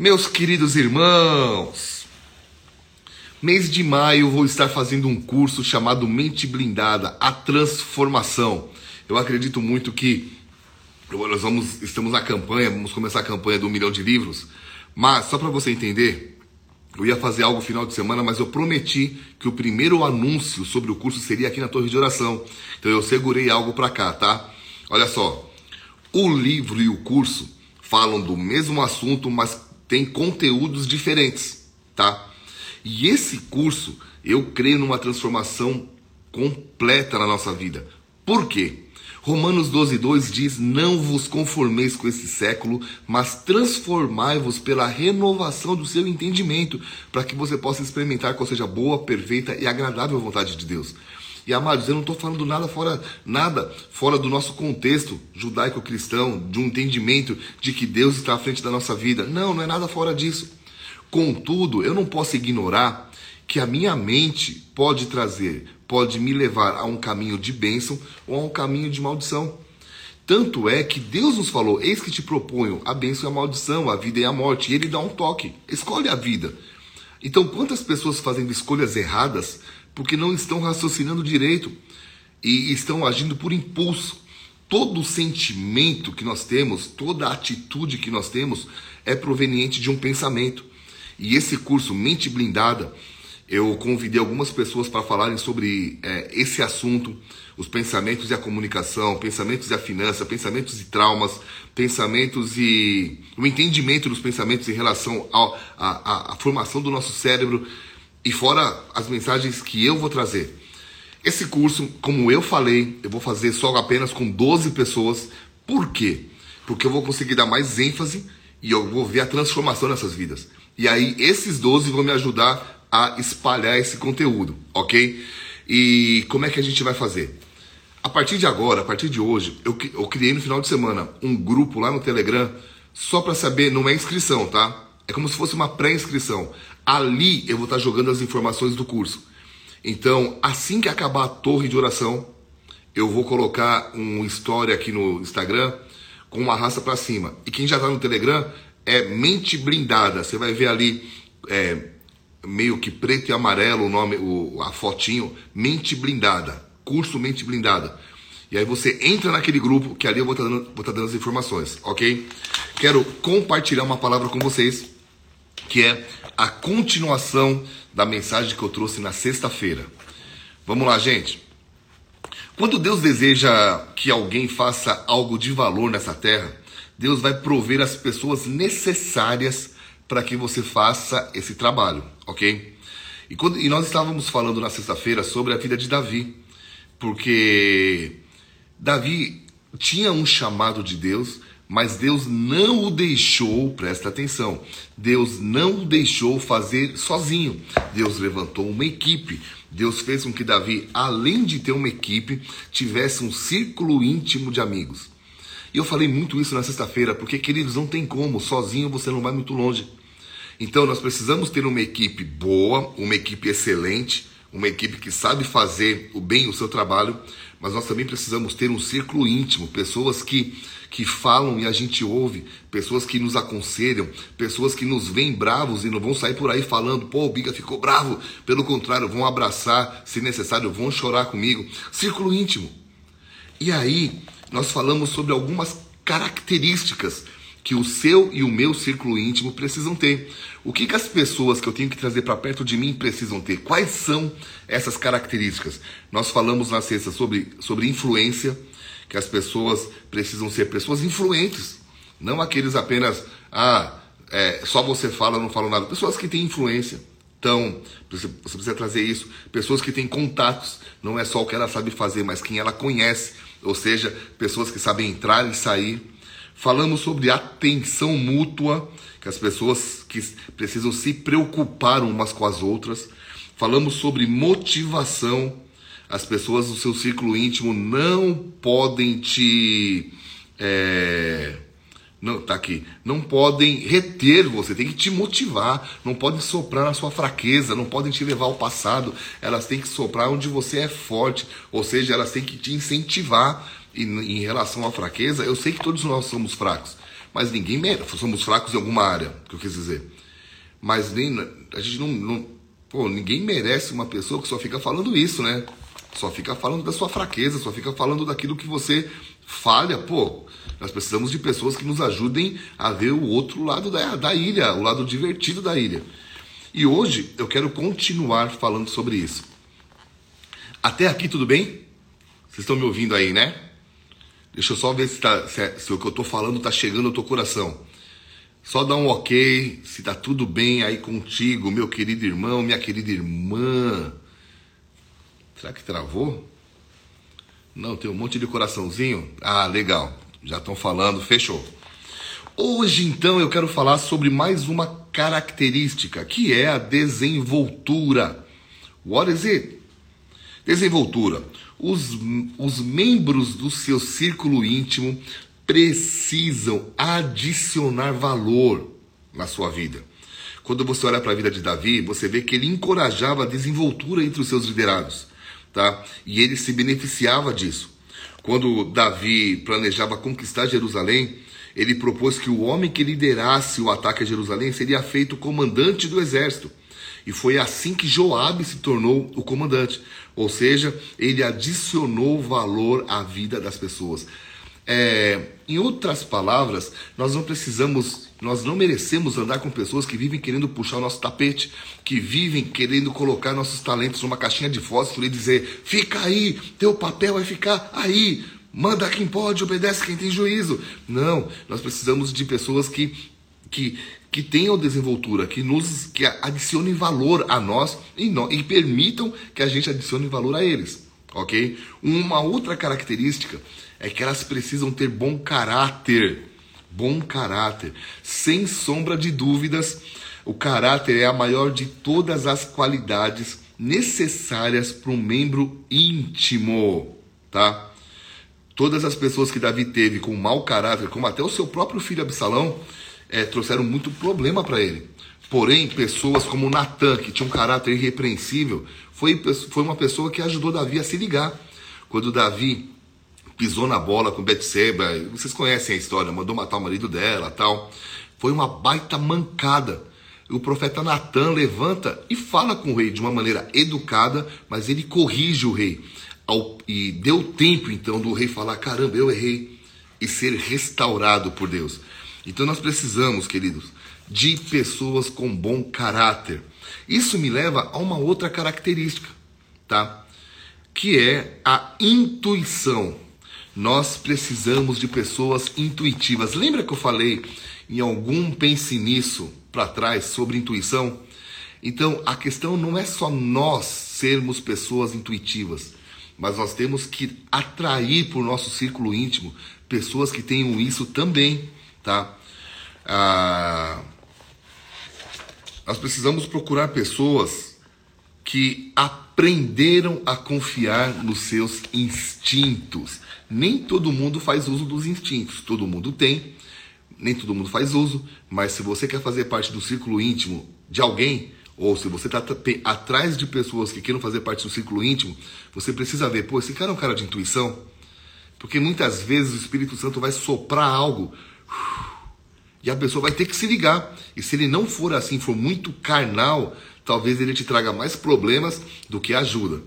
Meus queridos irmãos, mês de maio vou estar fazendo um curso chamado Mente Blindada, a Transformação. Eu acredito muito que nós vamos, estamos na campanha, vamos começar a campanha do milhão de livros, mas só para você entender, eu ia fazer algo final de semana, mas eu prometi que o primeiro anúncio sobre o curso seria aqui na Torre de Oração. Então eu segurei algo para cá, tá? Olha só, o livro e o curso falam do mesmo assunto, mas tem conteúdos diferentes, tá? E esse curso, eu creio numa transformação completa na nossa vida. Por quê? Romanos 12, 2 diz: Não vos conformeis com esse século, mas transformai-vos pela renovação do seu entendimento, para que você possa experimentar qual seja boa, perfeita e agradável vontade de Deus. E amados, eu não estou falando nada fora, nada fora do nosso contexto judaico-cristão, de um entendimento de que Deus está à frente da nossa vida. Não, não é nada fora disso. Contudo, eu não posso ignorar que a minha mente pode trazer, pode me levar a um caminho de bênção ou a um caminho de maldição. Tanto é que Deus nos falou: Eis que te proponho a bênção e a maldição, a vida e a morte. E Ele dá um toque: escolhe a vida. Então, quantas pessoas fazendo escolhas erradas porque não estão raciocinando direito e estão agindo por impulso. Todo sentimento que nós temos, toda atitude que nós temos é proveniente de um pensamento. E esse curso Mente Blindada, eu convidei algumas pessoas para falarem sobre é, esse assunto, os pensamentos e a comunicação, pensamentos e a finança, pensamentos e traumas, pensamentos e o entendimento dos pensamentos em relação à formação do nosso cérebro e fora as mensagens que eu vou trazer. Esse curso, como eu falei, eu vou fazer só apenas com 12 pessoas. Por quê? Porque eu vou conseguir dar mais ênfase e eu vou ver a transformação nessas vidas. E aí esses 12 vão me ajudar a espalhar esse conteúdo, ok? E como é que a gente vai fazer? A partir de agora, a partir de hoje, eu, eu criei no final de semana um grupo lá no Telegram só para saber, não é inscrição, tá? É como se fosse uma pré-inscrição. Ali eu vou estar jogando as informações do curso. Então, assim que acabar a torre de oração, eu vou colocar um story aqui no Instagram com uma raça para cima. E quem já está no Telegram é mente blindada. Você vai ver ali é, meio que preto e amarelo o nome, o, a fotinho, mente blindada, curso mente blindada. E aí você entra naquele grupo que ali eu vou estar tá dando, tá dando as informações, ok? Quero compartilhar uma palavra com vocês que é a continuação da mensagem que eu trouxe na sexta-feira. Vamos lá, gente. Quando Deus deseja que alguém faça algo de valor nessa terra, Deus vai prover as pessoas necessárias para que você faça esse trabalho, ok? E, quando, e nós estávamos falando na sexta-feira sobre a vida de Davi, porque Davi tinha um chamado de Deus, mas Deus não o deixou, presta atenção, Deus não o deixou fazer sozinho. Deus levantou uma equipe. Deus fez com que Davi, além de ter uma equipe, tivesse um círculo íntimo de amigos. E eu falei muito isso na sexta-feira, porque, queridos, não tem como, sozinho você não vai muito longe. Então nós precisamos ter uma equipe boa, uma equipe excelente, uma equipe que sabe fazer o bem o seu trabalho, mas nós também precisamos ter um círculo íntimo, pessoas que que falam e a gente ouve, pessoas que nos aconselham, pessoas que nos veem bravos e não vão sair por aí falando, pô, o Biga ficou bravo. Pelo contrário, vão abraçar, se necessário, vão chorar comigo. Círculo íntimo. E aí, nós falamos sobre algumas características que o seu e o meu círculo íntimo precisam ter. O que, que as pessoas que eu tenho que trazer para perto de mim precisam ter? Quais são essas características? Nós falamos na sexta sobre, sobre influência, que as pessoas precisam ser pessoas influentes, não aqueles apenas, ah, é, só você fala, não falo nada. Pessoas que têm influência. Então, você precisa trazer isso. Pessoas que têm contatos, não é só o que ela sabe fazer, mas quem ela conhece. Ou seja, pessoas que sabem entrar e sair. Falamos sobre atenção mútua, que as pessoas que precisam se preocupar umas com as outras. Falamos sobre motivação, as pessoas do seu círculo íntimo não podem te. É, não, tá aqui. Não podem reter você, tem que te motivar. Não podem soprar na sua fraqueza, não podem te levar ao passado. Elas têm que soprar onde você é forte. Ou seja, elas têm que te incentivar. E em relação à fraqueza, eu sei que todos nós somos fracos. Mas ninguém merece. Somos fracos em alguma área, que eu quis dizer. Mas nem a gente não, não pô, ninguém merece uma pessoa que só fica falando isso, né? Só fica falando da sua fraqueza, só fica falando daquilo que você falha, pô. Nós precisamos de pessoas que nos ajudem a ver o outro lado da, da ilha, o lado divertido da ilha. E hoje eu quero continuar falando sobre isso. Até aqui tudo bem? Vocês estão me ouvindo aí, né? Deixa eu só ver se, tá, se, é, se o que eu estou falando está chegando ao teu coração. Só dá um ok, se está tudo bem aí contigo, meu querido irmão, minha querida irmã. Será que travou? Não, tem um monte de coraçãozinho. Ah, legal. Já estão falando, fechou. Hoje, então, eu quero falar sobre mais uma característica, que é a desenvoltura. What is it? Desenvoltura. Os, os membros do seu círculo íntimo precisam adicionar valor na sua vida. Quando você olha para a vida de Davi, você vê que ele encorajava a desenvoltura entre os seus liderados, tá? E ele se beneficiava disso. Quando Davi planejava conquistar Jerusalém, ele propôs que o homem que liderasse o ataque a Jerusalém seria feito comandante do exército. E foi assim que Joabe se tornou o comandante. Ou seja, ele adicionou valor à vida das pessoas. É, em outras palavras, nós não precisamos, nós não merecemos andar com pessoas que vivem querendo puxar o nosso tapete, que vivem querendo colocar nossos talentos numa caixinha de fósforo e dizer: fica aí, teu papel é ficar aí, manda quem pode, obedece quem tem juízo. Não, nós precisamos de pessoas que, que, que tenham desenvoltura, que nos que adicionem valor a nós e, no, e permitam que a gente adicione valor a eles, ok? Uma outra característica é que elas precisam ter bom caráter. Bom caráter. Sem sombra de dúvidas, o caráter é a maior de todas as qualidades necessárias para um membro íntimo, tá? Todas as pessoas que Davi teve com mau caráter, como até o seu próprio filho Absalão, é, trouxeram muito problema para ele. Porém, pessoas como Natan, que tinha um caráter irrepreensível, foi, foi uma pessoa que ajudou Davi a se ligar. Quando Davi pisou na bola com Betseba, vocês conhecem a história, mandou matar o marido dela tal. Foi uma baita mancada. O profeta Natan levanta e fala com o rei de uma maneira educada, mas ele corrige o rei. E deu tempo então do rei falar: caramba, eu errei, e ser restaurado por Deus. Então nós precisamos, queridos, de pessoas com bom caráter. Isso me leva a uma outra característica, tá? Que é a intuição. Nós precisamos de pessoas intuitivas. Lembra que eu falei em algum pense nisso para trás sobre intuição? Então, a questão não é só nós sermos pessoas intuitivas, mas nós temos que atrair para o nosso círculo íntimo pessoas que tenham isso também, tá? Ah, nós precisamos procurar pessoas que aprenderam a confiar nos seus instintos. Nem todo mundo faz uso dos instintos, todo mundo tem, nem todo mundo faz uso, mas se você quer fazer parte do círculo íntimo de alguém, ou se você está atrás de pessoas que queiram fazer parte do círculo íntimo, você precisa ver, pô, esse cara é um cara de intuição. Porque muitas vezes o Espírito Santo vai soprar algo e a pessoa vai ter que se ligar. E se ele não for assim, for muito carnal, talvez ele te traga mais problemas do que ajuda.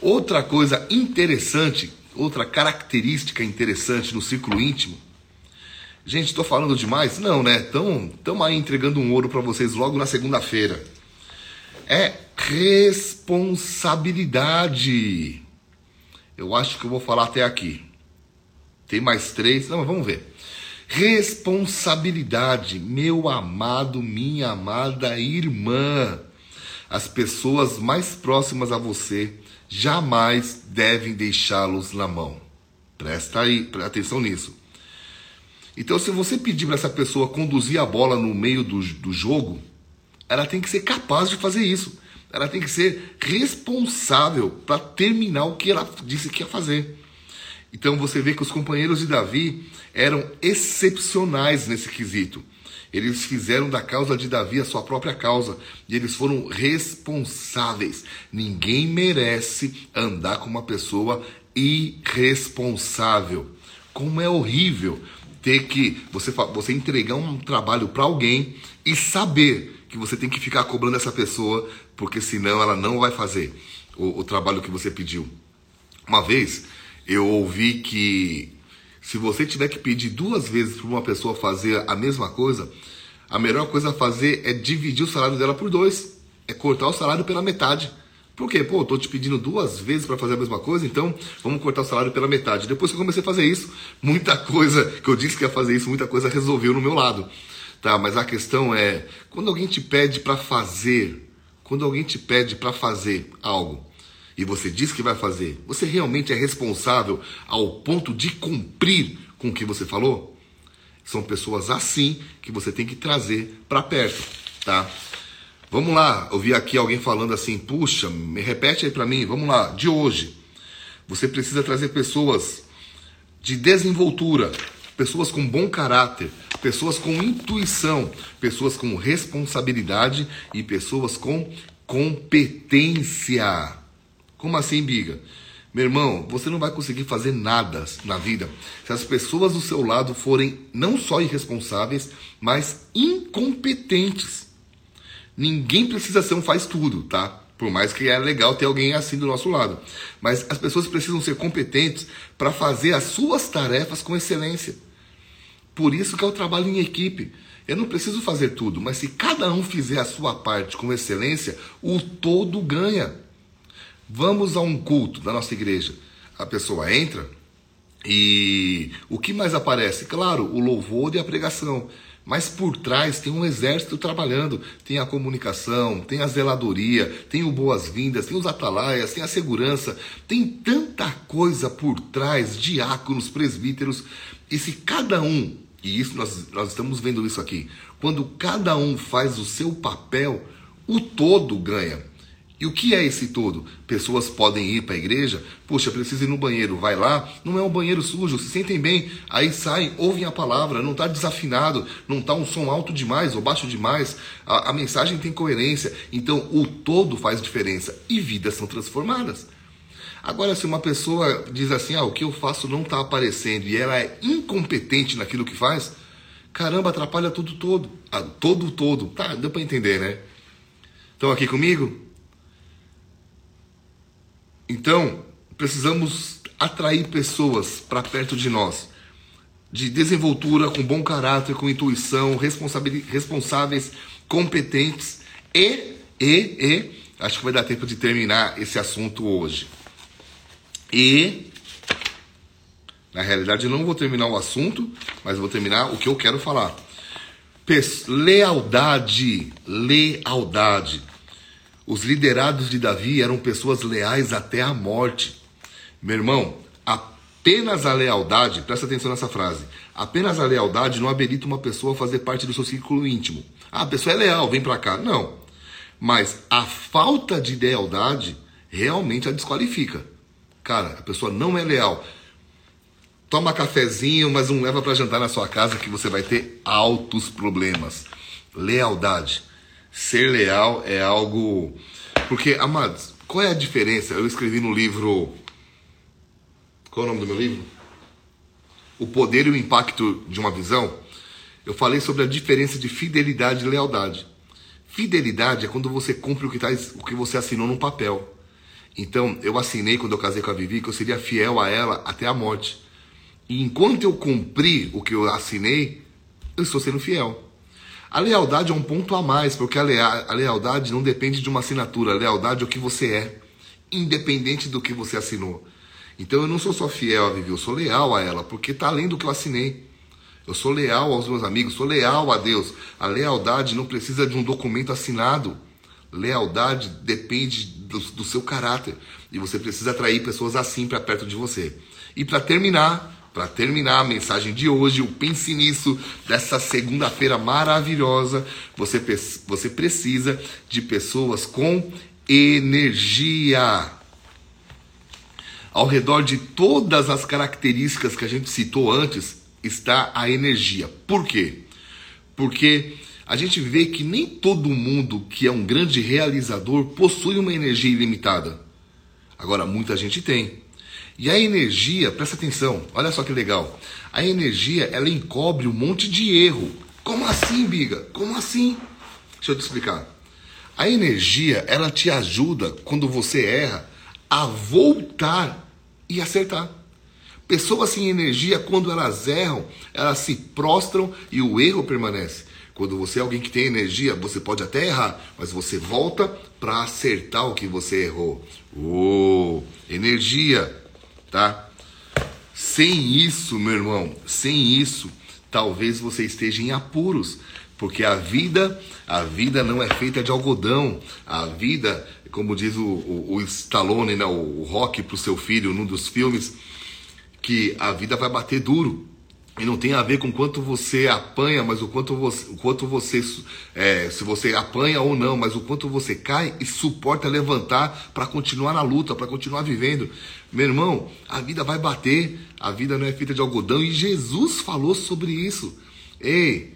Outra coisa interessante outra característica interessante no círculo íntimo. Gente, estou falando demais? Não, né? Estamos aí entregando um ouro para vocês logo na segunda-feira. É responsabilidade. Eu acho que eu vou falar até aqui. Tem mais três? Não, mas vamos ver. Responsabilidade, meu amado, minha amada irmã. As pessoas mais próximas a você jamais devem deixá-los na mão. Presta aí, atenção nisso. Então, se você pedir para essa pessoa conduzir a bola no meio do, do jogo, ela tem que ser capaz de fazer isso. Ela tem que ser responsável para terminar o que ela disse que ia fazer. Então você vê que os companheiros de Davi eram excepcionais nesse quesito. Eles fizeram da causa de Davi a sua própria causa e eles foram responsáveis. Ninguém merece andar com uma pessoa irresponsável. Como é horrível ter que você você entregar um trabalho para alguém e saber que você tem que ficar cobrando essa pessoa, porque senão ela não vai fazer o, o trabalho que você pediu. Uma vez eu ouvi que se você tiver que pedir duas vezes para uma pessoa fazer a mesma coisa, a melhor coisa a fazer é dividir o salário dela por dois, é cortar o salário pela metade. Por quê? Pô, eu tô te pedindo duas vezes para fazer a mesma coisa, então vamos cortar o salário pela metade. Depois que eu comecei a fazer isso, muita coisa que eu disse que ia fazer isso, muita coisa resolveu no meu lado. Tá, mas a questão é, quando alguém te pede para fazer, quando alguém te pede para fazer algo e você diz que vai fazer, você realmente é responsável ao ponto de cumprir com o que você falou? São pessoas assim que você tem que trazer para perto, tá? Vamos lá, eu vi aqui alguém falando assim, puxa, me repete aí para mim, vamos lá, de hoje. Você precisa trazer pessoas de desenvoltura, pessoas com bom caráter, pessoas com intuição, pessoas com responsabilidade e pessoas com competência. Como assim, Biga? Meu irmão, você não vai conseguir fazer nada na vida se as pessoas do seu lado forem não só irresponsáveis, mas incompetentes. Ninguém precisa ser um faz tudo, tá? Por mais que é legal ter alguém assim do nosso lado. Mas as pessoas precisam ser competentes para fazer as suas tarefas com excelência. Por isso que é o trabalho em equipe. Eu não preciso fazer tudo, mas se cada um fizer a sua parte com excelência, o todo ganha. Vamos a um culto da nossa igreja. A pessoa entra e o que mais aparece? Claro, o louvor e a pregação. Mas por trás tem um exército trabalhando. Tem a comunicação, tem a zeladoria, tem o boas-vindas, tem os atalaias, tem a segurança. Tem tanta coisa por trás, diáconos, presbíteros. E se cada um, e isso nós, nós estamos vendo isso aqui, quando cada um faz o seu papel, o todo ganha. E o que é esse todo? Pessoas podem ir para a igreja, poxa, preciso ir no banheiro, vai lá, não é um banheiro sujo, se sentem bem, aí saem, ouvem a palavra, não está desafinado, não está um som alto demais ou baixo demais, a, a mensagem tem coerência, então o todo faz diferença e vidas são transformadas. Agora, se uma pessoa diz assim, ah, o que eu faço não está aparecendo e ela é incompetente naquilo que faz, caramba, atrapalha tudo todo, ah, todo todo, tá? Deu para entender, né? Estão aqui comigo? Então, precisamos atrair pessoas para perto de nós, de desenvoltura, com bom caráter, com intuição, responsáveis, competentes e, e, e, acho que vai dar tempo de terminar esse assunto hoje. E, na realidade, eu não vou terminar o assunto, mas vou terminar o que eu quero falar. Lealdade, lealdade. Os liderados de Davi eram pessoas leais até a morte. Meu irmão, apenas a lealdade, presta atenção nessa frase, apenas a lealdade não habilita uma pessoa a fazer parte do seu círculo íntimo. Ah, a pessoa é leal, vem pra cá. Não. Mas a falta de lealdade realmente a desqualifica. Cara, a pessoa não é leal. Toma cafezinho, mas não leva para jantar na sua casa que você vai ter altos problemas. Lealdade. Ser leal é algo. Porque, amados, qual é a diferença? Eu escrevi no livro. Qual é o nome do meu livro? O Poder e o Impacto de uma Visão. Eu falei sobre a diferença de fidelidade e lealdade. Fidelidade é quando você cumpre o que, tá, o que você assinou no papel. Então, eu assinei quando eu casei com a Vivi que eu seria fiel a ela até a morte. E enquanto eu cumpri o que eu assinei, eu estou sendo fiel. A lealdade é um ponto a mais, porque a, lea a lealdade não depende de uma assinatura. A lealdade é o que você é, independente do que você assinou. Então eu não sou só fiel a Vivi, eu sou leal a ela, porque está além do que eu assinei. Eu sou leal aos meus amigos, sou leal a Deus. A lealdade não precisa de um documento assinado. Lealdade depende do, do seu caráter. E você precisa atrair pessoas assim para perto de você. E para terminar, para terminar a mensagem de hoje, o Pense Nisso, dessa segunda-feira maravilhosa, você, você precisa de pessoas com energia. Ao redor de todas as características que a gente citou antes, está a energia. Por quê? Porque a gente vê que nem todo mundo que é um grande realizador possui uma energia ilimitada. Agora, muita gente tem. E a energia, presta atenção, olha só que legal. A energia, ela encobre um monte de erro. Como assim, biga? Como assim? Deixa eu te explicar. A energia, ela te ajuda quando você erra a voltar e acertar. Pessoas sem energia, quando elas erram, elas se prostram e o erro permanece. Quando você é alguém que tem energia, você pode até errar, mas você volta para acertar o que você errou. Oh, energia, tá? Sem isso, meu irmão, sem isso, talvez você esteja em apuros, porque a vida, a vida não é feita de algodão. A vida, como diz o, o, o Stallone, né, o, o Rock para o seu filho num dos filmes, que a vida vai bater duro. E não tem a ver com quanto você apanha, mas o quanto você, o quanto você é, se você apanha ou não, mas o quanto você cai e suporta levantar para continuar na luta, para continuar vivendo. Meu irmão, a vida vai bater, a vida não é feita de algodão e Jesus falou sobre isso. Ei,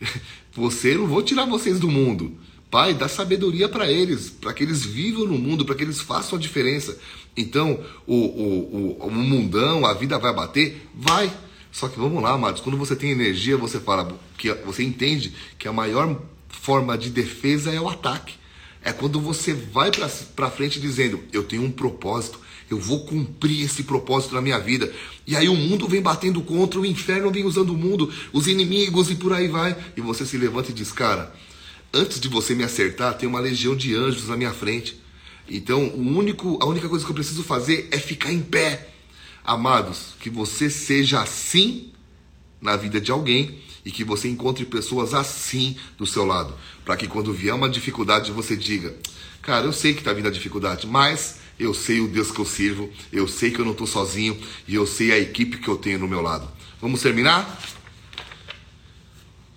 você não vou tirar vocês do mundo. Pai, dá sabedoria para eles, para que eles vivam no mundo, para que eles façam a diferença. Então, o, o, o, o mundão, a vida vai bater? Vai. Só que vamos lá, amados, quando você tem energia, você fala que você entende que a maior forma de defesa é o ataque. É quando você vai para frente dizendo: Eu tenho um propósito, eu vou cumprir esse propósito na minha vida. E aí o mundo vem batendo contra, o inferno vem usando o mundo, os inimigos e por aí vai. E você se levanta e diz: Cara, antes de você me acertar, tem uma legião de anjos na minha frente. Então, o único, a única coisa que eu preciso fazer é ficar em pé. Amados, que você seja assim na vida de alguém e que você encontre pessoas assim do seu lado, para que quando vier uma dificuldade você diga: "Cara, eu sei que está vindo a dificuldade, mas eu sei o Deus que eu sirvo, eu sei que eu não estou sozinho e eu sei a equipe que eu tenho no meu lado". Vamos terminar?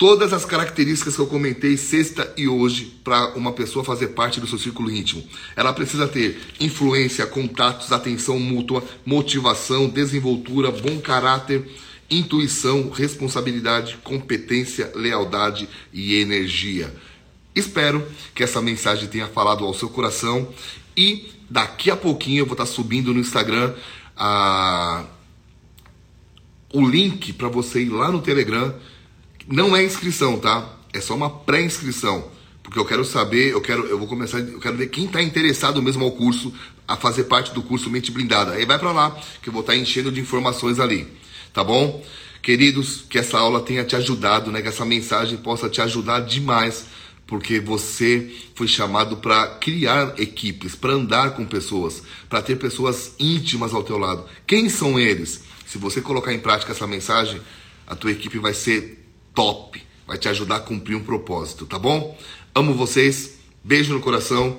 Todas as características que eu comentei sexta e hoje para uma pessoa fazer parte do seu círculo íntimo. Ela precisa ter influência, contatos, atenção mútua, motivação, desenvoltura, bom caráter, intuição, responsabilidade, competência, lealdade e energia. Espero que essa mensagem tenha falado ao seu coração e daqui a pouquinho eu vou estar subindo no Instagram a... o link para você ir lá no Telegram não é inscrição, tá? É só uma pré-inscrição. Porque eu quero saber, eu quero, eu vou começar, eu quero ver quem está interessado mesmo ao curso, a fazer parte do curso Mente Blindada. Aí vai para lá, que eu vou estar tá enchendo de informações ali. Tá bom? Queridos, que essa aula tenha te ajudado, né? Que essa mensagem possa te ajudar demais, porque você foi chamado para criar equipes, para andar com pessoas, para ter pessoas íntimas ao teu lado. Quem são eles? Se você colocar em prática essa mensagem, a tua equipe vai ser top. Vai te ajudar a cumprir um propósito, tá bom? Amo vocês. Beijo no coração.